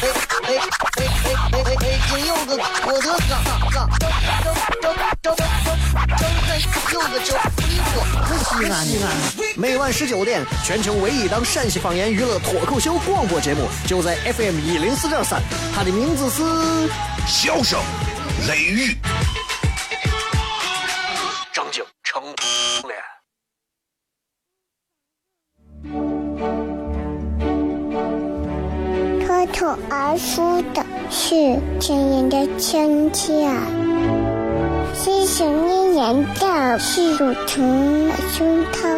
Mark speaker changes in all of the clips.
Speaker 1: 哎哎哎！北京有个我的嘎嘎，张张张张张张开有个叫李我西安西安。每晚十九点，全球唯一档陕西方言娱乐脱口秀广播节目，就在 FM 一零四点三。它的名字是《
Speaker 2: 笑声雷雨》。
Speaker 3: 是亲人的亲切，细细念念的是乳疼的胸膛，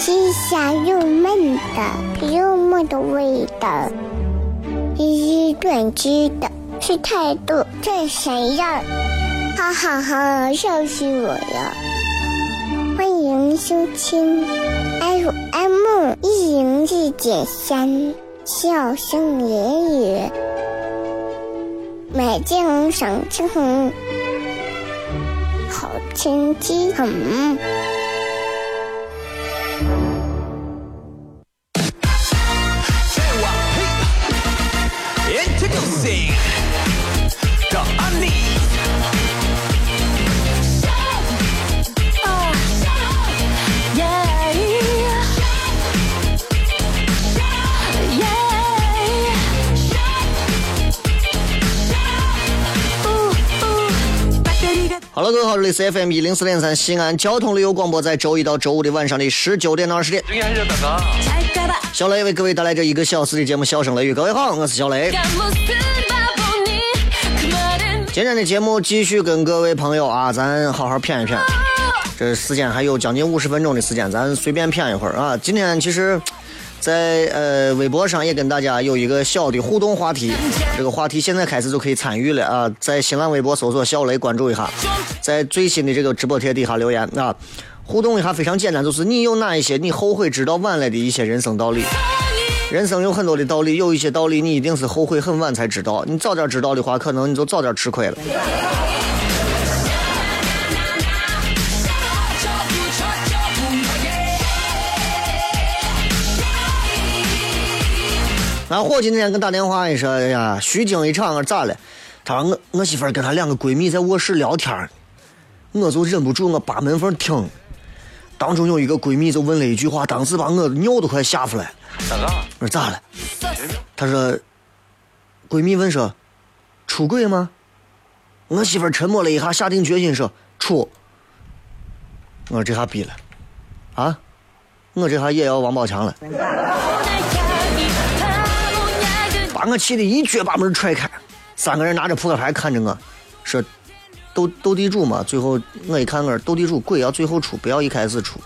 Speaker 3: 是香又闷的幽默的味道，一语断句的是态度真闪耀，哈哈哈，笑死我了！欢迎收听 FM 一零四点三。笑声言语，美景赏景，好天气很。好这里是 FM 一零四点三西安交通旅游广播，在周一到周五的晚上的十九点到二十点，小雷为各位带来这一个小时的节目《笑声雷雨》。各位好，我是小雷。今天的节目继续跟各位朋友啊，咱好好谝一谝。这时间还有将近五十分钟的时间，咱随便谝一会儿啊。今天其实。在呃微博上也跟大家有一个小的互动话题，这个话题现在开始就可以参与了啊！在新浪微博搜索“小雷”，关注一下，在最新的这个直播贴底下留言啊，互动一下非常简单，就是你有哪一些你后悔知道晚了的一些人生道理？人生有很多的道理，有一些道理你一定是后悔很晚才知道，你早点知道的话，可能你就早点吃亏了。俺伙计那天给打电话，一说，哎呀，虚惊一场，我咋了？他说我我媳妇跟她两个闺蜜在卧室聊天，我就忍不住我扒门缝听。当中有一个闺蜜就问了一句话，当时把我尿都快吓出来。咋了？我说咋了？她说，闺蜜问说，出轨吗？我媳妇沉默了一下，下定决心说出。我说这下逼了，啊？我这下也要王宝强了。把我气的一脚把门踹开，三个人拿着扑克牌看着我，说斗斗地主嘛。最后我一看，我斗地主鬼要最后出，不要一开始出。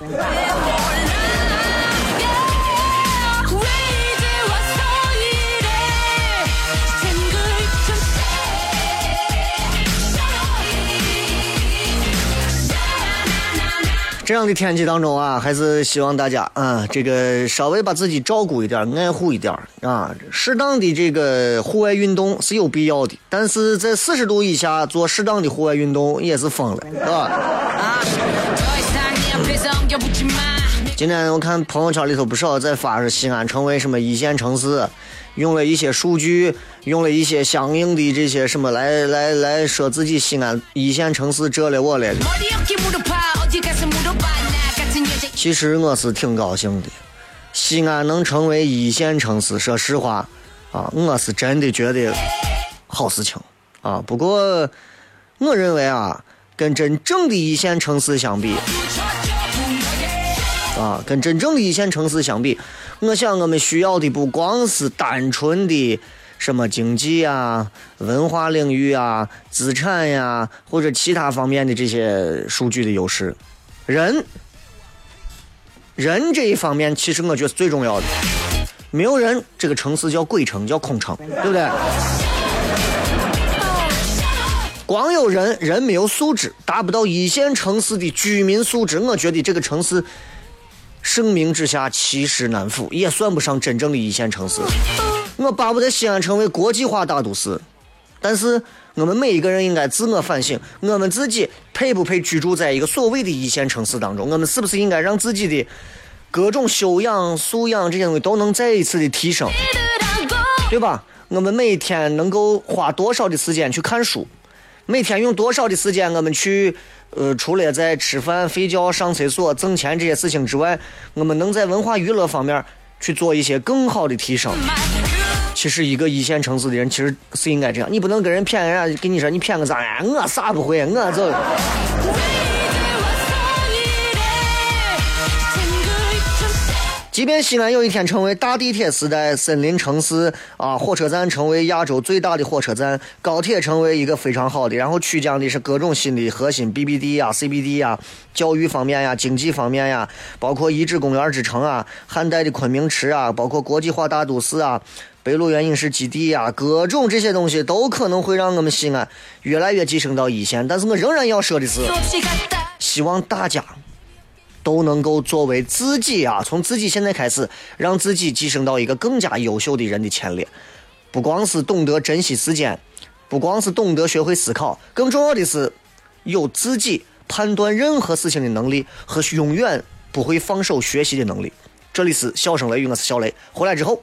Speaker 3: 这样的天气当中啊，还是希望大家啊，这个稍微把自己照顾一点，爱护一点啊。适当的这个户外运动是有必要的，但是在四十度以下做适当的户外运动也是疯了，是吧？今天我看朋友圈里头不少在发，说西安成为什么一线城市，用了一些数据，用了一些相应的这些什么来来来说自己西安一线城市这了我了。其实我是挺高兴的，西安能成为一线城市，说实话，啊，我是真的觉得好事情啊。不过，我认为啊，跟真正的一线城市相比，啊，跟真正的一线城市相比，我想我们需要的不光是单纯的什么经济啊、文化领域啊、资产呀，或者其他方面的这些数据的优势，人。人这一方面，其实我觉得是最重要的。没有人，这个城市叫鬼城，叫空城，对不对？光有人，人没有素质，达不到一线城市的居民素质，我觉得这个城市盛名之下其实难副，也算不上真正的一线城市。我巴不得西安成为国际化大都市，但是我们每一个人应该自我反省，我们自己配不配居住在一个所谓的一线城市当中？我们是不是应该让自己的各种修养、素养这些东西都能再一次的提升，对吧？我们每天能够花多少的时间去看书？每天用多少的时间，我们去，呃，除了在吃饭、睡觉、上厕所、挣钱这些事情之外，我们能在文化娱乐方面去做一些更好的提升。其实，一个一线城市的人，其实是应该这样。你不能跟人骗人家，跟你说你骗个啥呀？我啥不会，我走。即便西安有一天成为大地铁时代森林城市啊，火车站成为亚洲最大的火车站，高铁成为一个非常好的，然后曲江的是各种新的核心 BBD 呀、CBD 呀、教育方面呀、经济方面呀，包括遗址公园之城啊、汉代的昆明池啊，包括国际化大都市啊、北鹿原影视基地呀，各种这些东西都可能会让我们西安越来越跻身到一线。但是我仍然要说的是，希望大家。都能够作为自己啊，从自己现在开始，让自己跻身到一个更加优秀的人的前列。不光是懂得珍惜时间，不光是懂得学会思考，更重要的是有自己判断任何事情的能力和永远不会放手学习的能力。这里是笑声雷雨，我是小雷。回来之后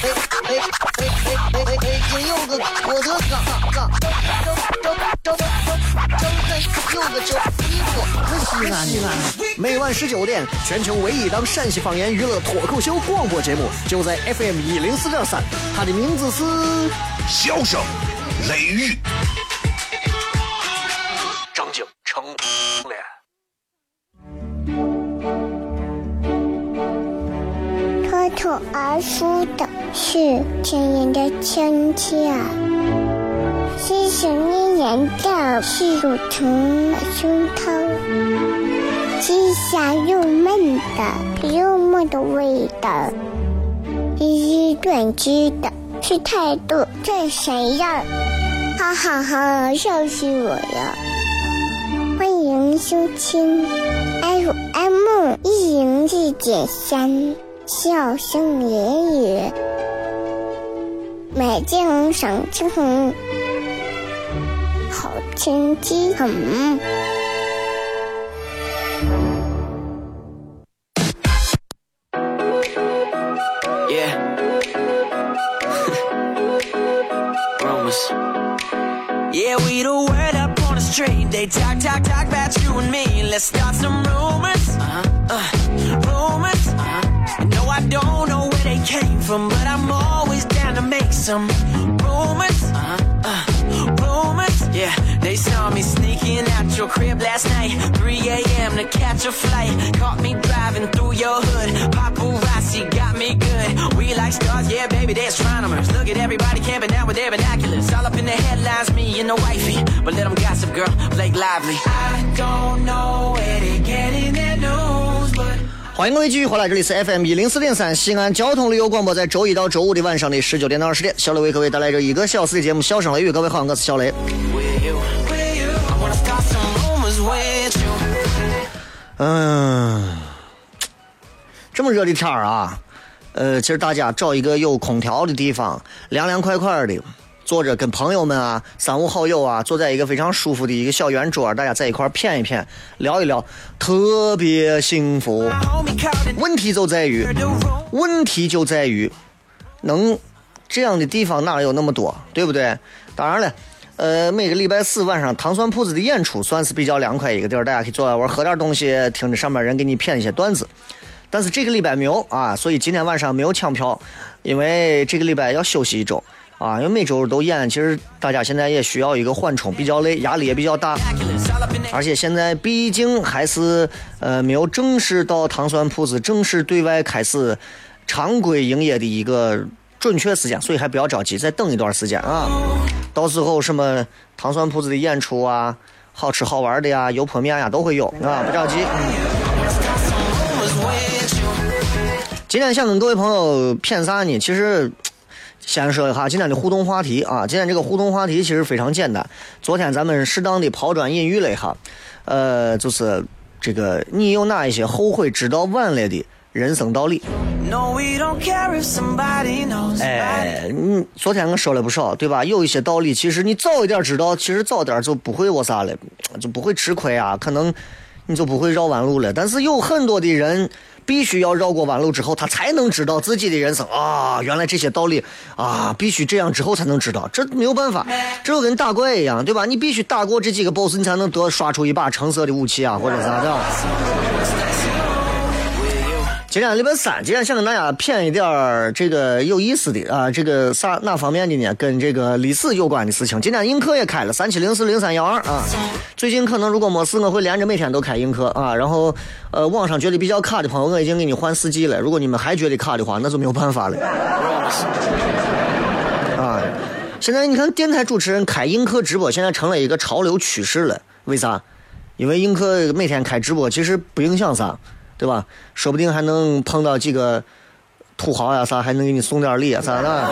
Speaker 3: 哎哎哎哎哎哎！今有个我的哥哥，招招招招招招有个叫衣服，西安西安。每晚十九点，全球唯一档陕西方言娱乐脱口秀广播节目，就在 FM 一零四点三，它的名字是《
Speaker 2: 笑声雷雨》。
Speaker 3: 张景成
Speaker 4: 脱口而出的是亲人的亲切，是想念人的是乳虫的胸膛，是香又闷的幽默的味道，是短句的是态度这谁呀？哈哈哈，笑死我了！欢迎收听 FM 一零四点三。笑声言语，美景赏晴，好天气很。
Speaker 5: Yeah. Rumors. Yeah, we the word up on a street. They talk, talk, talk about you and me. Let's start some rumors. Uh-huh. Uh, some rumors. Uh-huh. Uh, rumors. Yeah, they saw me sneaking out your crib last night. 3 a.m. to catch a flight. Caught me driving through your hood. Paparazzi got me good. We like stars, yeah, baby, they're astronomers. Look at everybody camping out with their binoculars. All up in the headlines, me and the wifey. But let them gossip, girl, Blake Lively. I don't know where they're getting their news.
Speaker 3: 欢迎各位继续回来，这里是 FM 一零四点三西安交通旅游广播，在周一到周五的晚上的十九点到二十点，小雷为各位带来这一个小时的节目《笑声雷雨》。各位好，我是小雷。嗯，这么热的天儿啊，呃，其实大家找一个有空调的地方，凉凉快快的，坐着跟朋友们啊、三五好友啊，坐在一个非常舒服的一个小圆桌，大家在一块儿谝一谝，聊一聊，特别幸福。问题就在于，问题就在于，能这样的地方哪有那么多，对不对？当然了。呃，每个礼拜四晚上糖蒜铺子的演出算是比较凉快一个地儿，大家可以坐在玩喝点东西，听着上面人给你谝一些段子。但是这个礼拜没有啊，所以今天晚上没有抢票，因为这个礼拜要休息一周。啊，因为每周都演，其实大家现在也需要一个缓冲，比较累，压力也比较大，而且现在毕竟还是呃没有正式到糖酸铺子正式对外开始常规营业的一个准确时间，所以还不要着急，再等一段时间啊。到时候什么糖酸铺子的演出啊，好吃好玩的呀，油泼面呀都会有啊，不着急。今天想跟各位朋友谝啥呢？其实。先说一下今天的互动话题啊，今天这个互动话题其实非常简单。昨天咱们适当的抛砖引玉了一下，呃，就是这个你有哪一些后悔知道晚了的人生道理？哎，你昨天我说了不少，对吧？有一些道理，其实你早一点知道，其实早点就不会我啥了，就不会吃亏啊，可能你就不会绕弯路了。但是有很多的人。必须要绕过弯路之后，他才能知道自己的人生啊！原来这些道理啊，必须这样之后才能知道，这没有办法，这就跟打怪一样，对吧？你必须打过这几个 boss，你才能得刷出一把橙色的武器啊，或者啥的。今天礼拜三，今天想跟大家谝一点儿这个有意思的啊，这个啥哪方面的呢？跟这个历史有关的事情。今天映客也开了三七零四零三幺二啊。最近可能如果没事，我会连着每天都开映客啊。然后呃，网上觉得比较卡的朋友，我已经给你换四 G 了。如果你们还觉得卡的话，那就没有办法了。啊，现在你看电台主持人开映客直播，现在成了一个潮流趋势了。为啥？因为映客每天开直播，其实不影响啥。对吧？说不定还能碰到几个土豪呀，啥还能给你送点礼啊，啥的。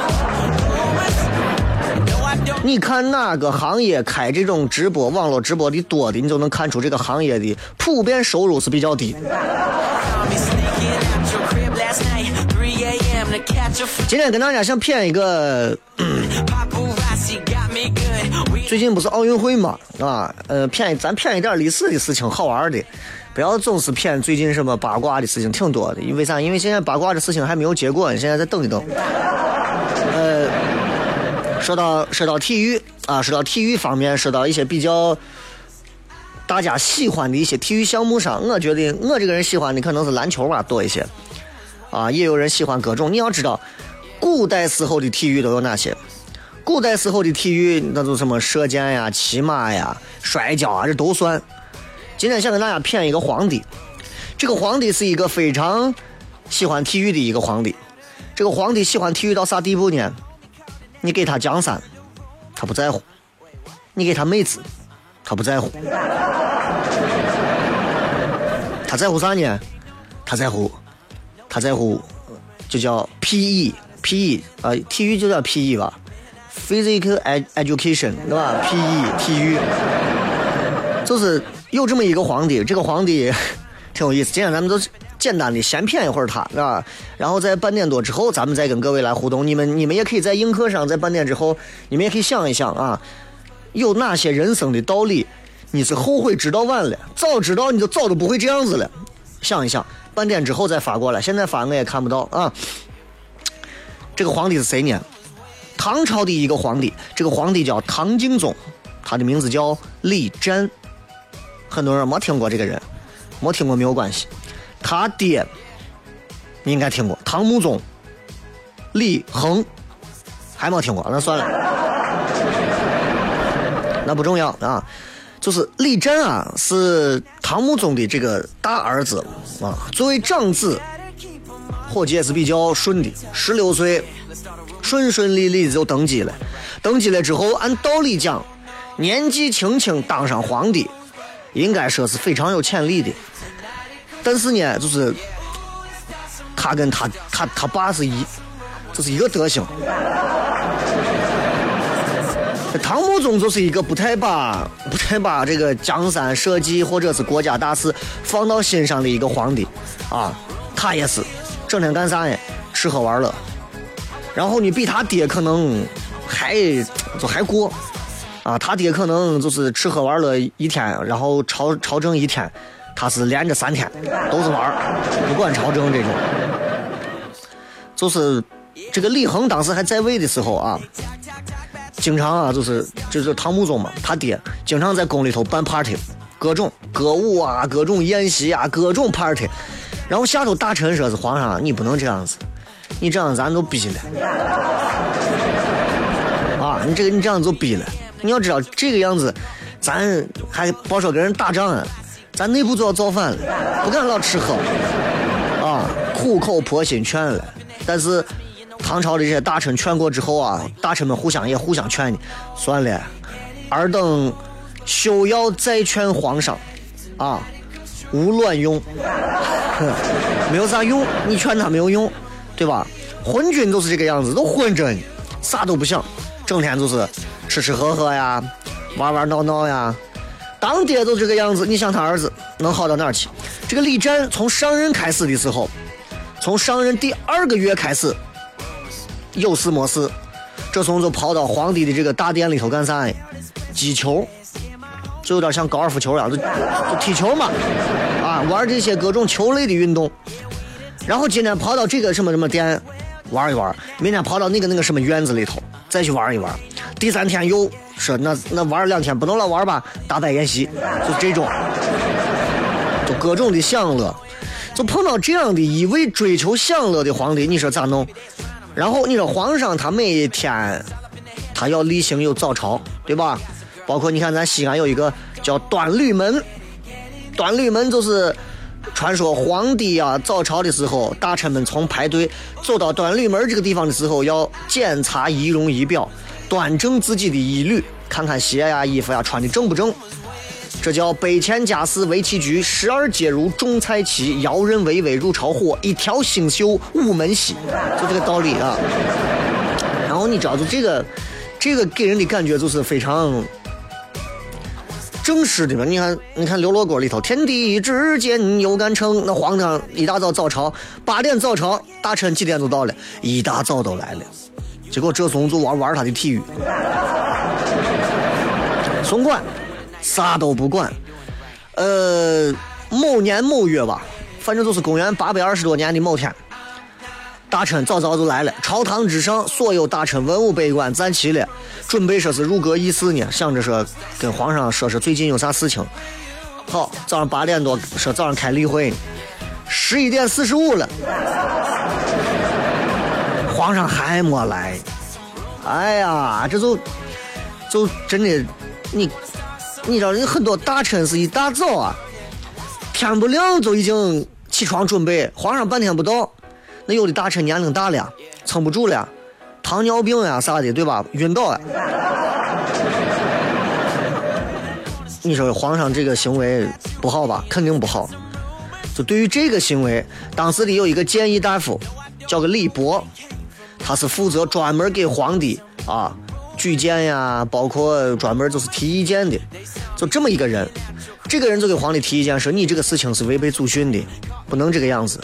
Speaker 3: 你看哪个行业开这种直播、网络直播的多的，你就能看出这个行业的普遍收入是比较低。今天跟大家想谝一个，最近不是奥运会嘛，啊，呃，骗咱骗一点历史的事情，好玩的。不要总是骗最近什么八卦的事情挺多的，因为啥？因为现在八卦的事情还没有结果，现在再等一等。呃，说到说到体育啊，说到体育方面，说到一些比较大家喜欢的一些体育项目上，我觉得我这个人喜欢的可能是篮球吧多一些。啊，也有人喜欢各种。你要知道，古代时候的体育都有哪些？古代时候的体育，那就什么射箭呀、骑马呀、摔跤啊，这都算。今天想跟大家谝一个皇帝，这个皇帝是一个非常喜欢体育的一个皇帝。这个皇帝喜欢体育到啥地步呢？你给他江山，他不在乎；你给他妹子，他不在乎。他在乎啥呢？他在乎，他在乎，就叫 P.E.P.E. 啊，体育就叫 P.E. 吧，Physical Education 对吧？P.E. 体育，就是。有这么一个皇帝，这个皇帝 挺有意思。今天咱们就简单的先谝一会儿他，是吧？然后在半点多之后，咱们再跟各位来互动。你们你们也可以在映客上，在半点之后，你们也可以想一想啊，有哪些人生的道理你是后悔知道晚了？早知道你就早都不会这样子了。想一想，半点之后再发过来。现在发我也看不到啊。这个皇帝是谁呢？唐朝的一个皇帝，这个皇帝叫唐敬宗，他的名字叫李湛。很多人没听过这个人，没听过没有关系。他爹你应该听过，唐穆宗李恒，还没听过，那算了，那不重要啊。就是李振啊，是唐穆宗的这个大儿子啊。作为长子，伙计也是比较顺的，十六岁顺顺利利就登基了。登基了之后，按道理讲，年纪轻轻当上皇帝。应该说是非常有潜力的，但是呢，就是他跟他他他爸是一，就是一个德行。唐穆宗就是一个不太把不太把这个江山社稷或者是国家大事放到心上的一个皇帝啊，他也是整天干啥呢？吃喝玩乐。然后你比他爹可能还就还过。啊，他爹可能就是吃喝玩乐一天，然后朝朝政一天，他是连着三天都是玩不管朝政这种。就是这个李恒当时还在位的时候啊，经常啊就是就是唐穆宗嘛，他爹经常在宫里头办 party，各种歌舞啊，各种宴席啊，各种 party。然后下头大臣说是皇上，你不能这样子，你这样咱都逼了。啊！你这个你这样就逼了。你要知道这个样子，咱还别说跟人打仗啊，咱内部就要造反了，不敢老吃喝啊，苦口婆心劝了。但是唐朝的这些大臣劝过之后啊，大臣们互相也互相劝你，算了，尔等休要再劝皇上啊，无卵用，没有啥用，你劝他没有用，对吧？昏君就是这个样子，都昏着呢，啥都不想，整天就是吃吃喝喝呀，玩玩闹闹呀。当爹都这个样子，你想他儿子能好到哪儿去？这个李湛从上任开始的时候，从上任第二个月开始，有事没事，这从就跑到皇帝的这个大殿里头干啥？击球，就有点像高尔夫球一样，就就踢球嘛，啊，玩这些各种球类的运动。然后今天跑到这个什么什么殿。玩一玩，明天跑到那个那个什么院子里头再去玩一玩，第三天又说那那玩两天不能老玩吧，大摆宴席，就这种，就各种的享乐，就碰到这样的一味追求享乐的皇帝，你说咋弄？然后你说皇上他每一天他要例行有早朝，对吧？包括你看咱西安有一个叫端吕门，端吕门就是。传说皇帝啊，早朝的时候，大臣们从排队走到端吕门这个地方的时候，要检查仪容仪表，端正自己的衣履，看看鞋呀、衣服呀穿的正不正。这叫杯前家事围棋局，十二阶如种菜畦，摇刃巍巍入朝火，一条星宿午门西，就这个道理啊。然后你知道，就这个，这个给人的感觉就是非常。正式的嘛，你看，你看刘罗锅里头，天地之间有杆秤。那皇上一大早早朝，八点早朝，大臣几点就到了，一大早都来了。结果这怂就玩玩他的体育，怂管啥都不管。呃，某年某月吧，反正就是公元八百二十多年的某天。大臣早早就来了，朝堂之上，所有大臣文武百官站齐了，准备说是入阁议事呢，想着说跟皇上说说最近有啥事情。好，早上八点多说早上开例会，十一点四十五了，皇上还没来。哎呀，这就就真的，你你知道，人很多大臣是一大早啊，天不亮就已经起床准备，皇上半天不到。那有的大臣年龄大了，撑不住了，糖尿病呀啥的，对吧？晕倒了。你说皇上这个行为不好吧？肯定不好。就对于这个行为，当时的有一个谏议大夫，叫个李博，他是负责专门给皇帝啊举荐呀，包括专门就是提意见的，就这么一个人。这个人就给皇帝提意见说：“你这个事情是违背祖训的，不能这个样子。”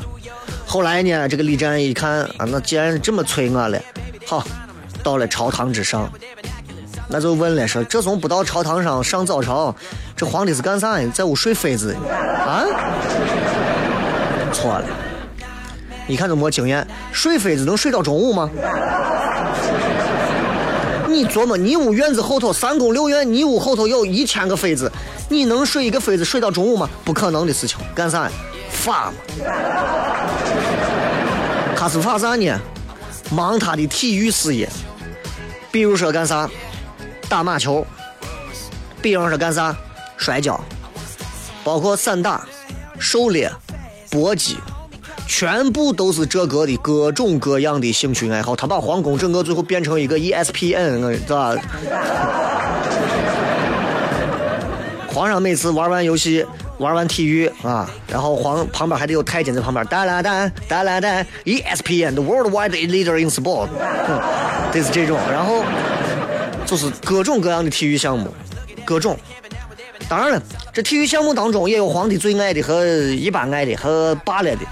Speaker 3: 后来呢，这个李湛一看啊，那既然这么催我了，好，到了朝堂之上，那就问了说：这从不到朝堂上上早朝，这皇帝是干啥呀？在屋睡妃子啊？错了，一看就没经验，睡妃子能睡到中午吗？你琢磨，你屋院子后头三宫六院，你屋后头有一千个妃子，你能睡一个妃子睡到中午吗？不可能的事情，干啥？法嘛，他是法啥呢？忙他的体育事业，比如说干啥？打马球，比方说干啥？摔跤，包括散打、狩猎、搏击，全部都是这个的各种各样的兴趣爱好。他把皇宫整个最后变成一个 ESPN，知道吧？皇上每次玩完游戏。玩完体育啊，然后皇旁边还得有太监在旁边，哒啦哒哒啦哒，ESPN，the worldwide leader in sport，这是这种，然后就是各种各样的体育项目，各种。当然了，这体育项目当中也有皇帝最爱的和一般爱的和罢了的。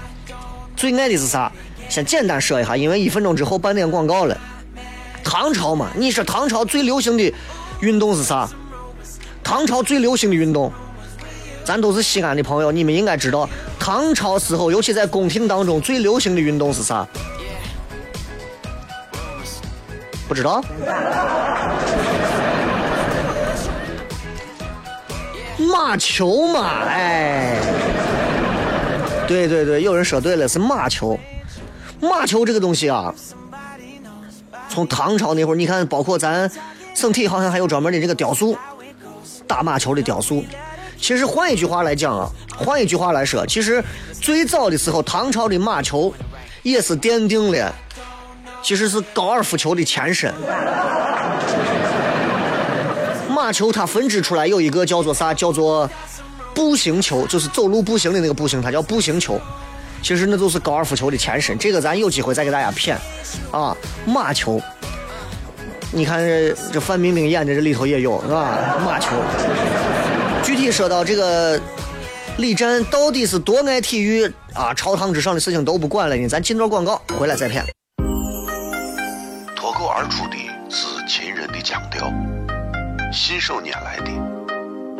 Speaker 3: 最爱的是啥？先简单说一下，因为一分钟之后半点广告了。唐朝嘛，你说唐朝最流行的运动是啥？唐朝最流行的运动。咱都是西安的朋友，你们应该知道，唐朝时候，尤其在宫廷当中最流行的运动是啥？不知道？马球嘛，哎，对对对，有人说对了，是马球。马球这个东西啊，从唐朝那会儿，你看，包括咱省体好像还有专门的这个雕塑，打马球的雕塑。其实换一句话来讲啊，换一句话来说，其实最早的时候，唐朝的马球也是奠定了，其实是高尔夫球的前身。马球它分支出来有一个叫做啥？叫做步行球，就是走路步行的那个步行，它叫步行球。其实那就是高尔夫球的前身，这个咱有机会再给大家谝啊。马球，你看这这范冰冰演的这里头也有是吧？马球。具体说到这个李战到底是多爱体育啊？朝堂之上的事情都不管了呢。咱进段广告，回来再谝。
Speaker 2: 脱口而出的是秦人的腔调，信手拈来的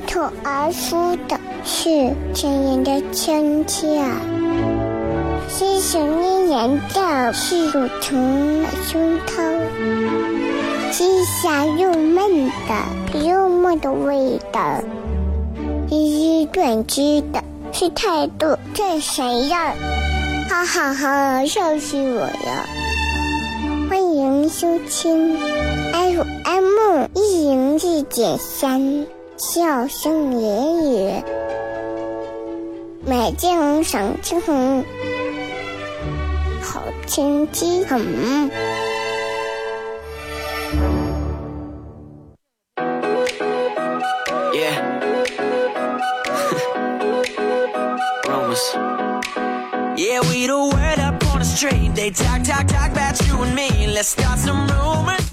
Speaker 4: 脱口而出的是亲人的亲切，是想念人的是乳疼的胸膛，是香又闷的幽默的味道，是短知的。是态度，这谁呀？哈哈哈，笑死我了！欢迎收听 FM 一零四点三，笑声言语，美景赏青红，好天气很。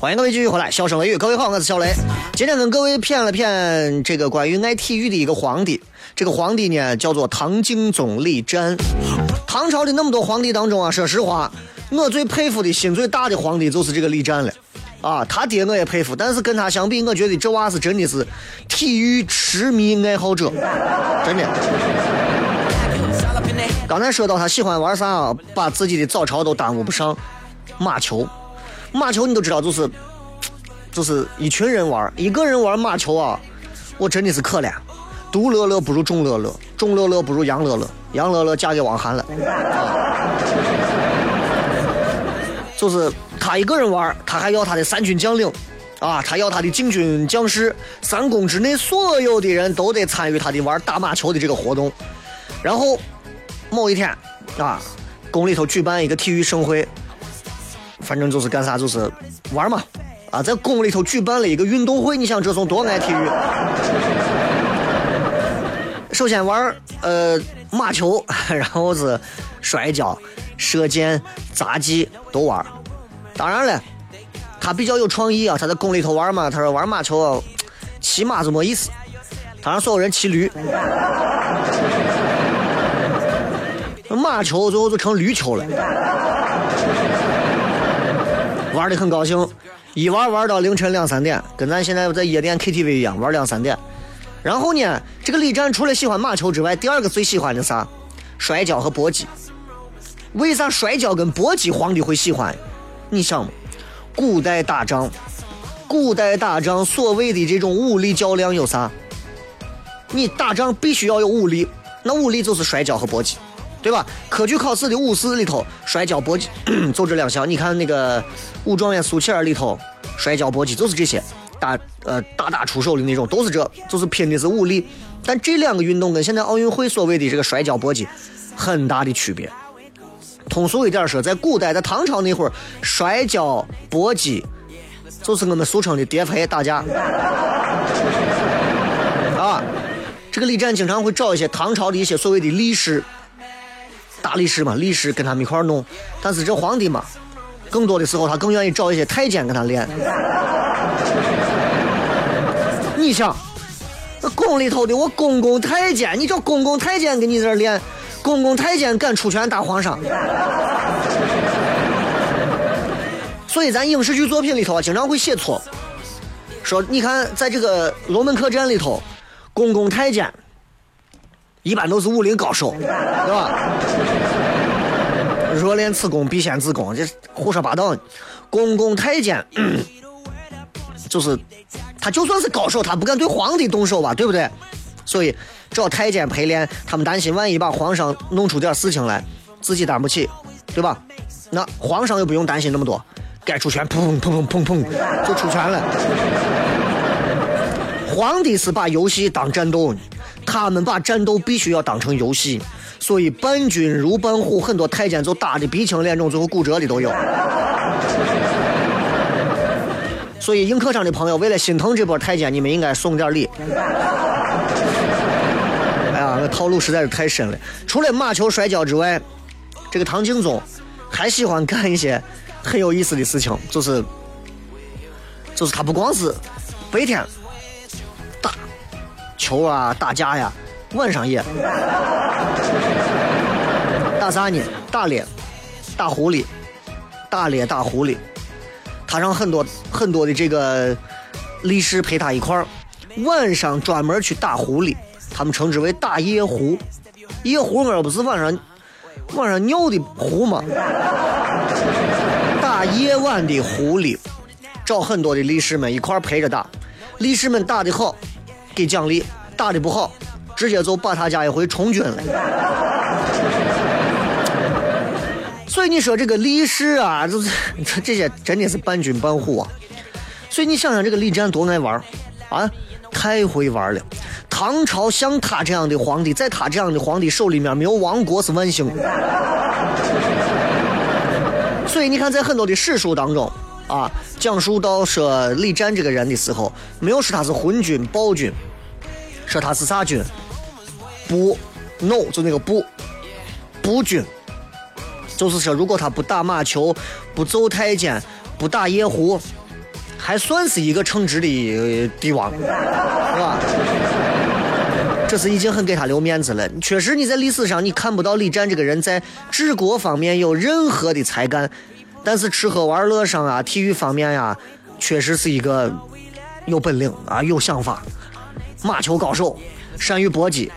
Speaker 3: 欢迎各位继续回来，笑声雷雨，各位好，我是小雷。今天跟各位谝了谝这个关于爱体育的一个皇帝，这个皇帝呢叫做唐敬宗李湛。唐朝的那么多皇帝当中啊，说实话，我最佩服的心最大的皇帝就是这个李湛了。啊，他爹我也佩服，但是跟他相比，我觉得这娃是真的是体育痴迷爱好者，真的。刚才说到他喜欢玩啥啊？把自己的早朝都耽误不上。马球，马球你都知道，就是就是一群人玩，一个人玩马球啊，我真的是可怜。独乐乐不如众乐乐，众乐乐不如杨乐乐，杨乐乐嫁给王涵了。就是他一个人玩，他还要他的三军将领啊，他要他的禁军将士，三公之内所有的人都得参与他的玩打马球的这个活动，然后。某一天，啊，宫里头举办一个体育盛会，反正就是干啥就是玩嘛，啊，在宫里头举办了一个运动会，你想这种多爱体育？首先玩呃马球，然后是摔跤、射箭、杂技都玩。当然了，他比较有创意啊，他在宫里头玩嘛，他说玩马球，骑马就没意思，他让所有人骑驴。马球最后就成驴球了，玩的很高兴，一玩玩到凌晨两三点，跟咱现在在夜店 KTV 一样玩两三点。然后呢，这个李战除了喜欢马球之外，第二个最喜欢的啥？摔跤和搏击。为啥摔跤跟搏击皇帝会喜欢？你想，古代打仗，古代打仗所谓的这种武力较量有啥？你打仗必须要有武力，那武力就是摔跤和搏击。对吧？科举考试的武士里头，摔跤搏击 就这两项。你看那个武状元苏乞儿里头，摔跤搏击就是这些，打呃大打出手的那种，都是这，就是拼的是武力。但这两个运动跟现在奥运会所谓的这个摔跤搏击很大的区别。通俗一点说，在古代，在唐朝那会儿，摔跤搏击就是我们俗称的叠牌打架。啊，这个李湛经常会找一些唐朝的一些所谓的力士。大力士嘛，力士跟他们一块弄，但是这皇帝嘛，更多的时候他更愿意找一些太监跟他练。你想，那宫里头的我公公太监，你找公公太监给你在这练，公公太监敢出拳打皇上？所以咱影视剧作品里头啊，经常会写错，说你看在这个龙门客栈里头，公公太监一般都是武林高手，对吧？若练此功，必先自宫，这胡说八道。公公太监 就是他，就算是高手，他不敢对皇帝动手吧，对不对？所以找太监陪练，他们担心万一把皇上弄出点事情来，自己担不起，对吧？那皇上又不用担心那么多。该出拳，砰砰砰砰砰砰就出拳了。皇帝是把游戏当战斗，他们把战斗必须要当成游戏，所以伴君如伴虎，很多太监就打的鼻青脸肿，最后骨折的都有。所以映客上的朋友，为了心疼这波太监，你们应该送点礼。哎呀，那套路实在是太深了。除了马球、摔跤之外，这个唐敬宗还喜欢干一些。很有意思的事情，就是，就是他不光是白天球啊、打架呀，晚上也打啥呢？打猎、打狐狸、打猎、打狐狸。他让很多很多的这个力士陪他一块儿，晚上专门去打狐狸，他们称之为打夜狐。夜狐而不是晚上晚上尿的狐吗？打夜晚的狐狸，找很多的力士们一块陪着打，力士们打的好，给奖励；打的不好，直接就把他家一回充军了。所以你说这个力士啊，就是 这些真的是伴君伴虎啊。所以你想想这个李战多爱玩啊，太会玩了。唐朝像他这样的皇帝，在他这样的皇帝手里面，没有亡国是万幸。所以你看，在很多的史书当中，啊，讲述到说李战这个人的时候，没有说他是昏君暴君，说他是啥君？不，no，就那个不，不君，就是说，如果他不打马球，不揍太监，不打夜壶，还算是一个称职的帝王，是吧？这是已经很给他留面子了。确实，你在历史上你看不到李战这个人在治国方面有任何的才干，但是吃喝玩乐上啊，体育方面呀，确实是一个有本领啊，有想法。马球高手，善于搏击，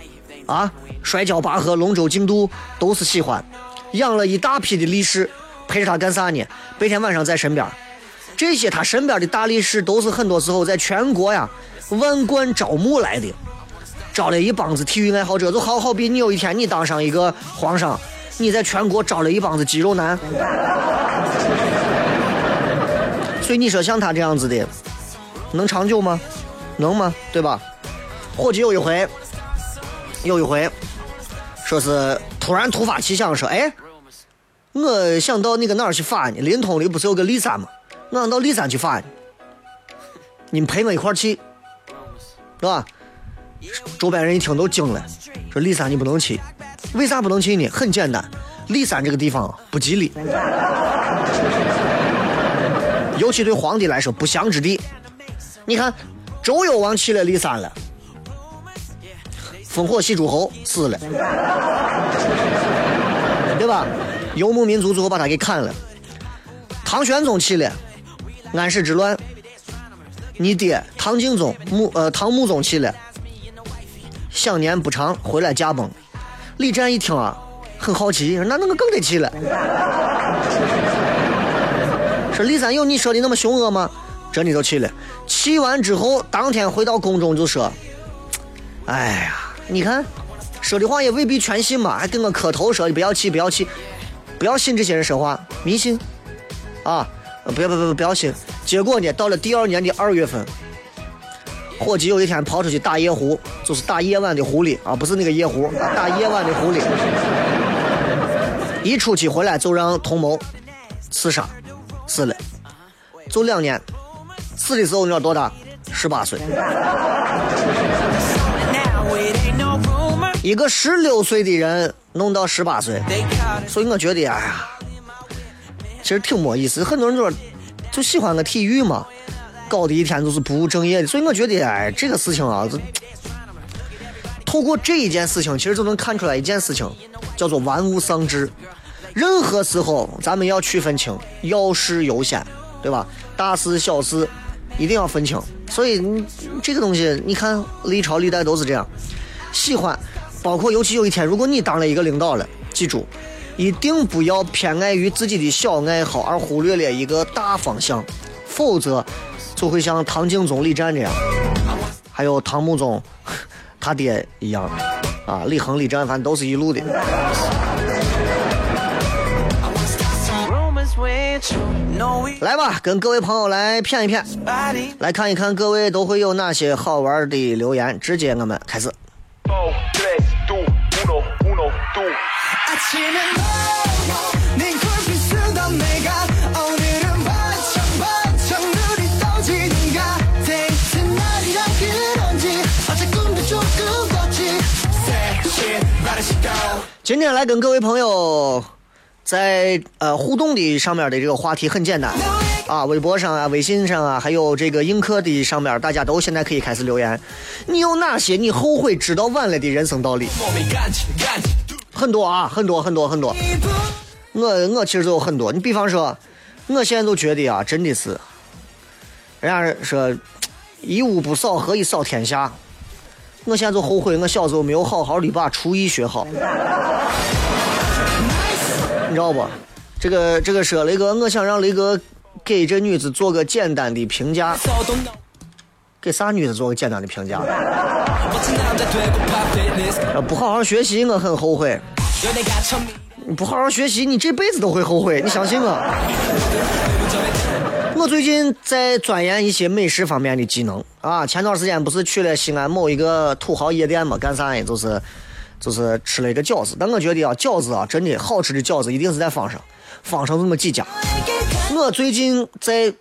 Speaker 3: 啊，摔跤拔河、龙舟竞渡都是喜欢。养了一大批的力士，陪着他干啥呢？白天晚上在身边。这些他身边的大力士都是很多时候在全国呀万贯招募来的。招了一帮子体育爱好者，就好好比你有一天你当上一个皇上，你在全国招了一帮子肌肉男，所以你说像他这样子的，能长久吗？能吗？对吧？伙计有一回，有一回，说是突然突发奇想说，哎，我想到那个哪儿去发呢？临潼里不是有个骊山吗？我想到骊山去发呢，你们陪我一块儿去，是吧？周边人一听都惊了，说骊山你不能去，为啥不能去呢？很简单，骊山这个地方不吉利，尤其对皇帝来说不祥之地。你看，周幽王去了骊山了，烽火戏诸侯死了，对吧？游牧民族最后把他给砍了。唐玄宗去了，安史之乱，你爹唐敬宗穆呃唐穆宗去了。享年不长，回来驾崩。李战一听啊，很好奇，说：“那那个更得去了。”说李三有你说的那么凶恶吗？真的就去了。去完之后，当天回到宫中就说：“哎呀，你看说的话也未必全信嘛，还跟我磕头说你不要气，不要气，不要信这些人说话，迷信啊！不要不不不不要信。结果呢，到了第二年的二月份。伙计有一天跑出去打夜壶，就是打夜晚的狐狸啊，不是那个夜壶，打夜晚的狐狸。一出去回来就让同谋刺杀，死了，就两年。死的时候你知道多大？十八岁。一个十六岁的人弄到十八岁，所以我觉得，哎呀，其实挺没意思。很多人就说就喜欢个体育嘛，搞得一天都是不务正业的。所以我觉得，哎，这个事情啊，这透过这一件事情，其实就能看出来一件事情，叫做玩物丧志。任何时候，咱们要区分清要事优先，对吧？大事小事一定要分清。所以，你这个东西，你看历朝历代都是这样，喜欢，包括尤其有一天，如果你当了一个领导了，记住，一定不要偏爱于自己的小爱好而忽略了一个大方向，否则就会像唐敬宗李湛这样，还有唐穆宗 他爹一样，啊，李恒李湛反正都是一路的。来吧，跟各位朋友来骗一骗，来看一看各位都会有哪些好玩的留言。直接我们开始。今天来跟各位朋友。在呃互动的上面的这个话题很简单啊，微博上啊、微信上啊，还有这个映客的上面，大家都现在可以开始留言。你有哪些你后悔知道晚了的人生道理？很多啊，很多很多很多。我我其实就有很多。你比方说，我现在都觉得啊，真的是，人家说一屋不扫，何以扫天下？我现在就后悔，我小时候没有好好的把厨艺学好。你知道不？这个这个说雷哥，我想让雷哥给这女子做个简单的评价。给啥女子做个简单的评价？不好好学习，我很后悔。不好好学习，你这辈子都会后悔。你相信我。我最近在钻研一些美食方面的技能啊。前段时间不是去了西安某一个土豪夜店嘛？干啥呢？就是。就是吃了一个饺子，但我觉得啊，饺子啊，真的好吃的饺子一定是在坊上，坊上这么几家。我最近在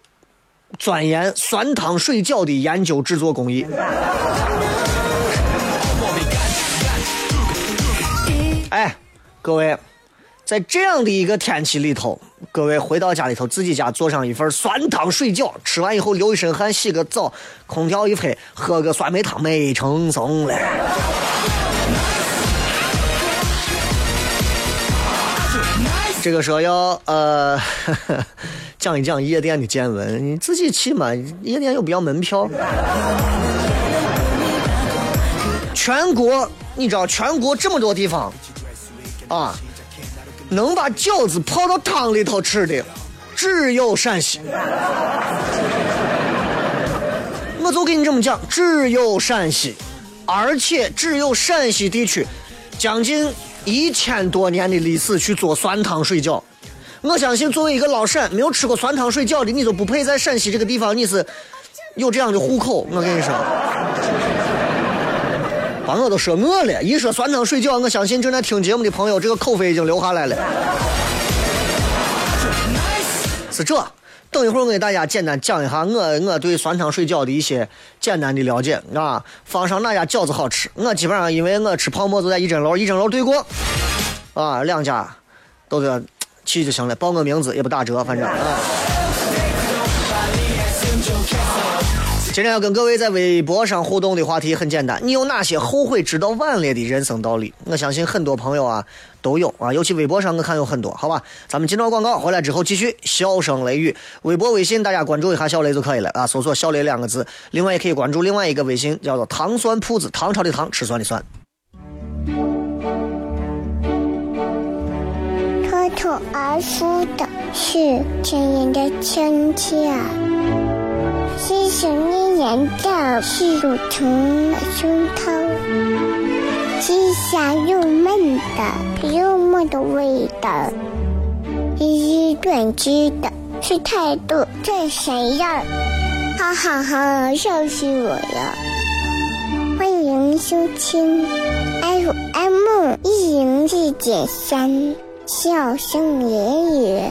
Speaker 3: 钻研酸汤水饺的研究制作工艺。哎，各位，在这样的一个天气里头，各位回到家里头，自己家做上一份酸汤水饺，吃完以后流一身汗，洗个澡，空调一吹，喝个酸梅汤，美成送了。这个时候要呃 讲一讲夜店的见闻，你自己去嘛？夜店又不要门票。全国你知道全国这么多地方啊，能把饺子泡到汤里头吃的只有陕西。我就跟你这么讲，只有陕西，而且只有陕西地区将近。一千多年的历史去做酸汤水饺，我相信作为一个老陕，没有吃过酸汤水饺的，你都不配在陕西这个地方，你是有这样的户口。我跟你说，把我都说饿了。一说酸汤水饺，我相信正在听节目的朋友，这个口水已经流下来了。是这。等一会儿，我给大家简单讲一下我我对酸汤水饺的一些简单的了解啊。坊上哪家饺子好吃？我基本上因为我吃泡馍就在一针楼，一针楼对过啊，两家都是去就行了，报个名字也不打折，反正啊。今天要跟各位在微博上互动的话题很简单，你有哪些后悔知道晚了的人生道理？我相信很多朋友啊都有啊，尤其微博上我看有很多，好吧？咱们进到广告回来之后继续笑声雷雨，微博、微信大家关注一下小雷就可以了啊，搜索“小雷”两个字。另外也可以关注另外一个微信，叫做“糖酸铺子”，唐朝的糖，吃酸的酸。
Speaker 4: 脱脱而出的是亲人的亲切。是想念人的是乳虫的胸膛，是香又闷的又闷的味道，是短知的是态度这谁样？哈哈哈，笑死我了！欢迎收听 FM 一零四点三，笑声言语，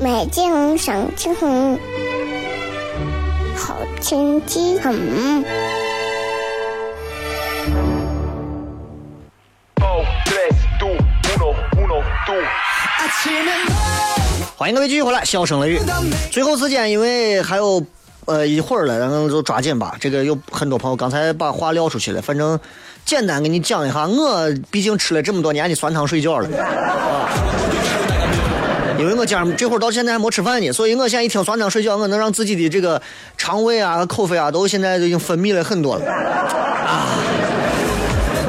Speaker 4: 美景赏青红。好天气，嗯。
Speaker 3: 欢迎各位继续回来，笑声雷雨。最后时间，因为还有呃一会儿了，咱们就抓紧吧。这个有很多朋友刚才把话撂出去了，反正简单给你讲一下。我毕竟吃了这么多年的酸汤水饺了，啊，因为我家这会儿到现在还没吃饭呢，所以我现在一听酸汤水饺，我能让自己的这个肠胃啊、口肺啊都现在都已经分泌了很多了。啊，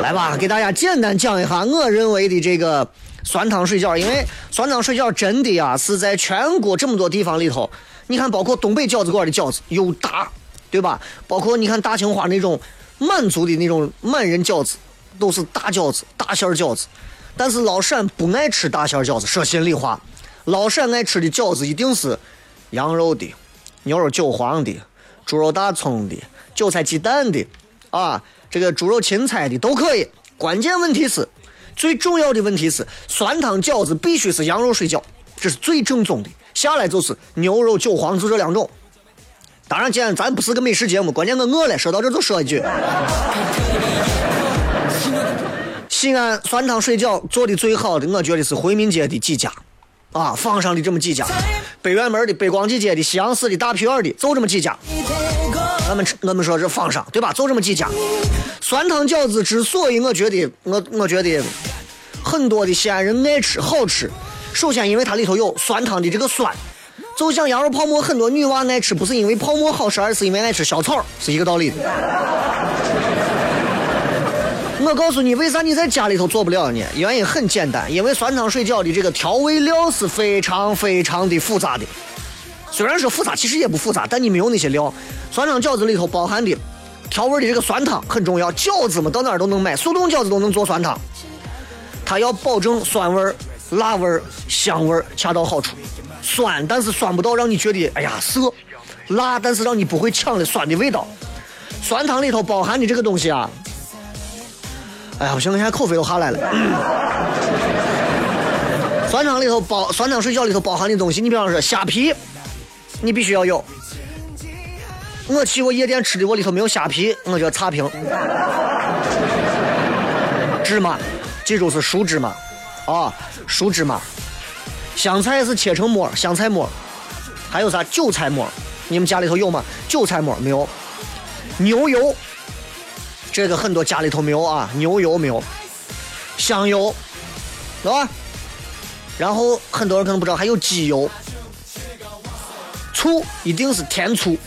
Speaker 3: 来吧，给大家简单讲一下我认为的这个。酸汤水饺，因为酸汤水饺真的呀是在全国这么多地方里头，你看，包括东北饺子馆的饺子又大，对吧？包括你看大庆花那种满族的那种满人饺子，都是大饺子、大馅饺子。但是老陕不爱吃大馅饺子，说心里话，老陕爱吃的饺子一定是羊肉的、牛肉韭黄的、猪肉大葱的、韭菜鸡蛋的，啊，这个猪肉芹菜的都可以。关键问题是。最重要的问题是，酸汤饺子必须是羊肉水饺，这是最正宗的。下来就是牛肉韭黄，就这两种。当然，既然咱不是个美食节目，关键我饿了，说到这就说一句：西安酸汤水饺做的最好的，我觉得是回民街的几家，啊，坊上的这么几家，北院门的、北光记街的、西洋市的、大皮院的，就这么几家。我们我们说这坊上对吧？就这么几家。酸汤饺子之所以我觉得我我觉得很多的西安人爱吃好吃，首先因为它里头有酸汤的这个酸，就像羊肉泡馍，很多女娃爱吃不是因为泡馍好吃，而是因为爱吃小草，是一个道理的。我告诉你，为啥你在家里头做不了呢？原因很简单，因为酸汤水饺的这个调味料是非常非常的复杂的。虽然说复杂，其实也不复杂，但你没有那些料。酸汤饺子里头包含的调味的这个酸汤很重要。饺子嘛，到哪儿都能买，速冻饺子都能做酸汤。它要保证酸味、辣味、香味恰到好处。酸，但是酸不到让你觉得哎呀涩；辣，但是让你不会抢了酸的味道。酸汤里头包含的这个东西啊，哎呀不行，我现在口水都下来了。酸汤里头包酸汤水饺里头包含的东西，你比方说虾皮。你必须要有。我去过夜店吃的，我里头没有虾皮，我就要差评。芝麻，记住是熟芝麻，啊，熟芝麻。香菜是切成末，香菜末。还有啥？韭菜末。你们家里头有吗？韭菜末没有。牛油，这个很多家里头没有啊，牛油没有。香油，对吧？然后很多人可能不知道，还有鸡油。醋一定是甜醋，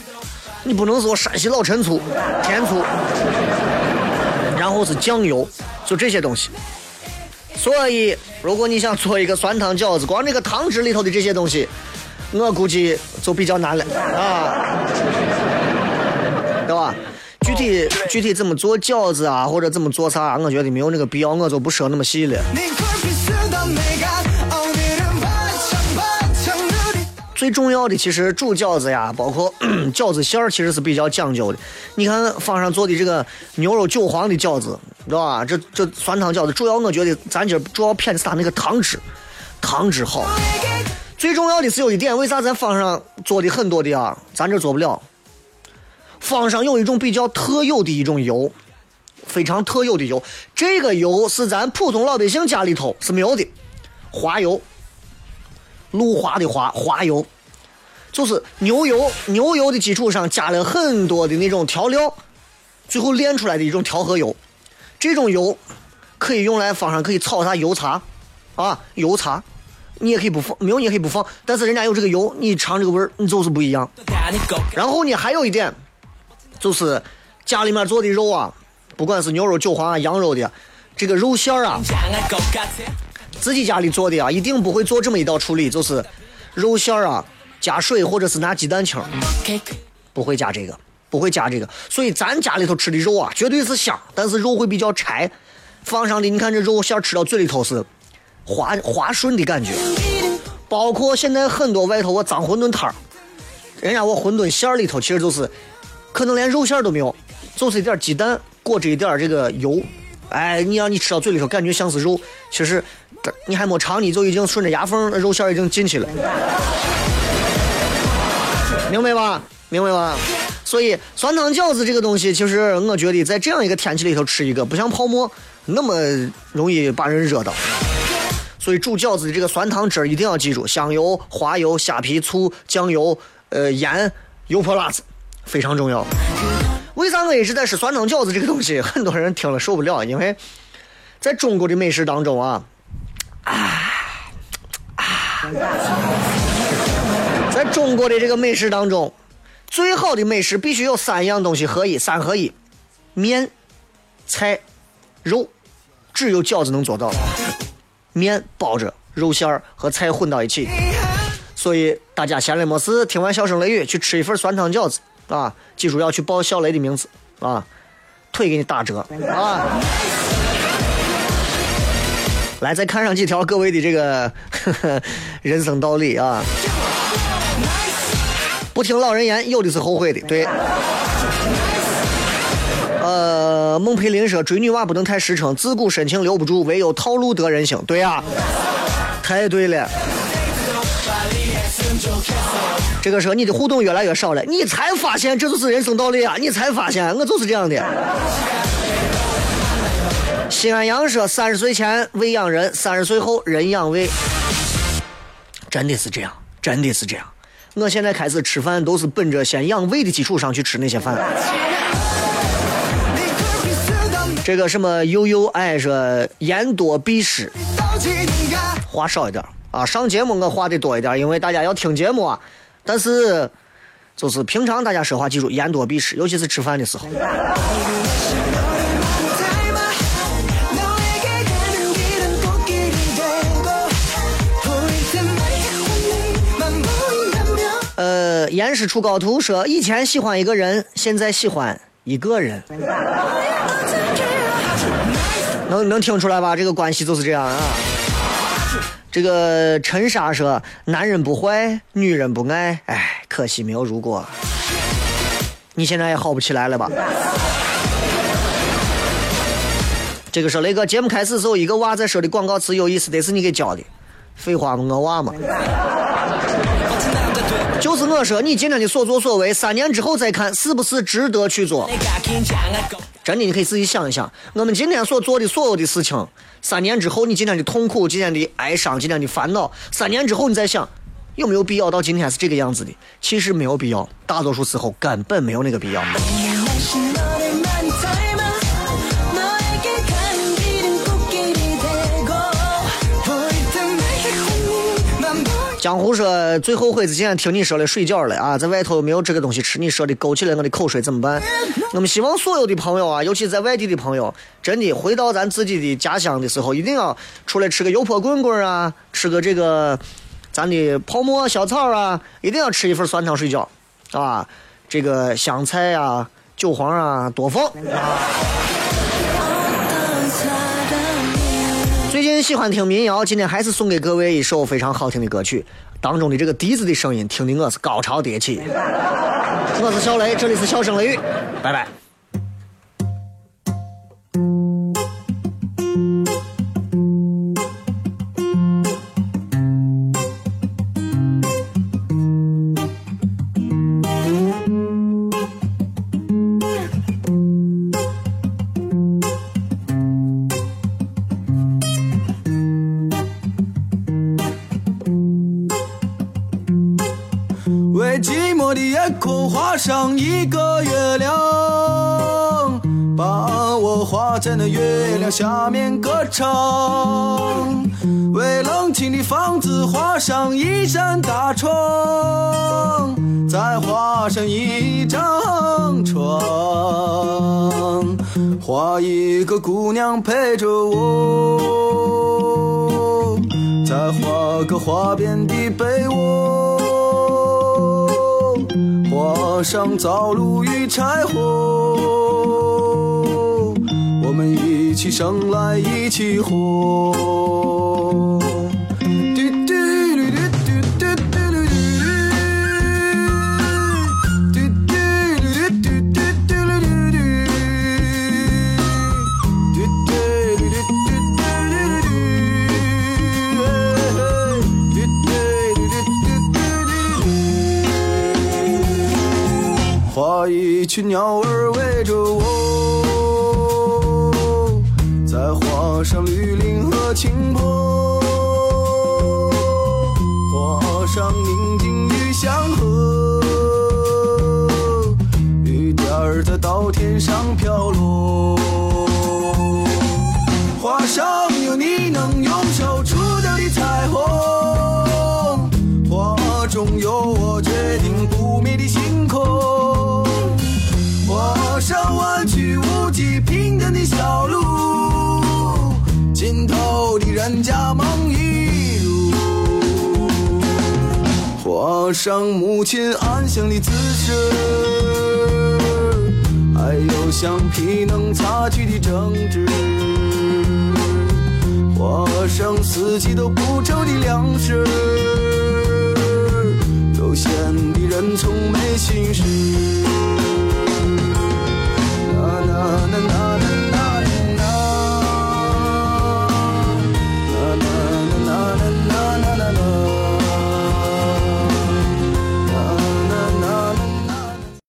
Speaker 3: 你不能说山西老陈醋，甜醋。然后是酱油，就这些东西。所以，如果你想做一个酸汤饺子，光这个汤汁里头的这些东西，我估计就比较难了啊，对吧？具体具体怎么做饺子啊，或者怎么做啥，我觉得没有那个必要，我就不说那么细了。最重要的其实煮饺子呀，包括 饺子馅儿，其实是比较讲究的。你看坊上做的这个牛肉韭黄的饺子，知道吧？这这酸汤饺子，主要我觉得咱今儿主要偏的是它那个汤汁，汤汁好。最重要的是有一点，为啥咱坊上做的很多的啊，咱这做不了？坊上有一种比较特有的一种油，非常特有的油，这个油是咱普通老百姓家里头是没有的，滑油。路滑的滑滑油，就是牛油，牛油的基础上加了很多的那种调料，最后炼出来的一种调和油。这种油可以用来放上，可以炒啥油茶啊，油茶，你也可以不放，没有你也可以不放，但是人家有这个油，你尝这个味儿，你就是不一样。然后呢，还有一点，就是家里面做的肉啊，不管是牛肉、韭黄啊、羊肉的，这个肉馅儿啊。自己家里做的啊，一定不会做这么一道处理，就是肉馅儿啊，加水或者是拿鸡蛋清，不会加这个，不会加这个。所以咱家里头吃的肉啊，绝对是香，但是肉会比较柴。放上的你看这肉馅吃到嘴里头是滑滑顺的感觉。包括现在很多外头我脏馄饨摊儿，人家我馄饨馅儿里头其实就是可能连肉馅都没有，就是一点鸡蛋裹着一点这个油，哎，你让你吃到嘴里头感觉像是肉，其实。你还没尝，你就已经顺着牙缝，肉馅已经进去了，明白吧？明白吧？所以酸汤饺子这个东西，其实我觉得在这样一个天气里头吃一个，不像泡馍那么容易把人热到。所以煮饺子的这个酸汤汁儿一定要记住：香油、花油、虾皮、醋、酱油、呃盐、油泼辣子，非常重要。为啥我一直在吃酸汤饺子这个东西？很多人听了受不了，因为在中国的美食当中啊，啊啊，在中国的这个美食当中，最好的美食必须有三样东西合一，三合一：面、菜、肉。只有饺子能做到，面包着肉馅儿和菜混到一起。所以大家闲来没事，听完笑声雷雨去吃一份酸汤饺子啊！记住要去报小雷的名字啊，腿给你打折啊！来，再看上几条各位的这个呵 呵人生道理啊！不听老人言，有的是后悔的，对。呃，孟佩林说：“追女娃不能太实诚，自古深情留不住，唯有套路得人心。”对呀，太对了。这个时候你的互动越来越少了，你才发现这就是人生道理啊！你才发现我就是这样的。西安阳说：“三十岁前胃养人，三十岁后人养胃。”真的是这样，真的是这样。我现在开始吃饭都是本着先养胃的基础上去吃那些饭。这个什么悠悠爱说言多必失，话少一点啊。上节目我话的多一点，因为大家要听节目啊。但是，就是平常大家说话记住言多必失，尤其是吃饭的时候。呃，严师出高徒说，以前喜欢一个人，现在喜欢一个人。能能听出来吧？这个关系就是这样啊。这个陈莎说：“男人不坏，女人不爱。”哎，可惜没有如果。你现在也好不起来了吧？这个说雷哥，节目开始时候一个娃在说的广告词有意思，得是你给教的。废话嘛？我娃嘛。就是我说，你今天的所作所为，三年之后再看是不是值得去做。真的，你可以自己想一想，我们今天所做的所有的事情，三年之后，你今天的痛苦、今天的哀伤、今天的烦恼，三年之后你再想，有没有必要到今天是这个样子的？其实没有必要，大多数时候根本没有那个必要。江湖说最后悔是今天听你说的睡觉了啊，在外头没有这个东西吃，你说的勾起了我的口水，怎么办？我们希望所有的朋友啊，尤其在外地的朋友，真的回到咱自己的家乡的时候，一定要出来吃个油泼棍棍啊，吃个这个咱的泡馍小草啊，一定要吃一份酸汤水饺啊，这个香菜啊、韭黄啊多放啊。近喜欢听民谣，今天还是送给各位一首非常好听的歌曲，当中的这个笛子的声音，听的我是高潮迭起。我是小雷，这里是笑声雷雨，拜拜。下面歌唱。为冷清的房子画上一扇大窗，再画上一张床，画一个姑娘陪着我，再画个花边的被窝。画上灶炉与柴火，一起生来一起活。一群鸟儿围着我，
Speaker 6: 上飘落。画上有你能用手触到的彩虹，画中有我决定不灭的星空。画上弯曲无际平坦的小路，尽头的人家梦一路。画上母亲安详的姿势，还有橡皮能擦去的争执。画上四季都不愁的粮食，悠闲的人从没心事。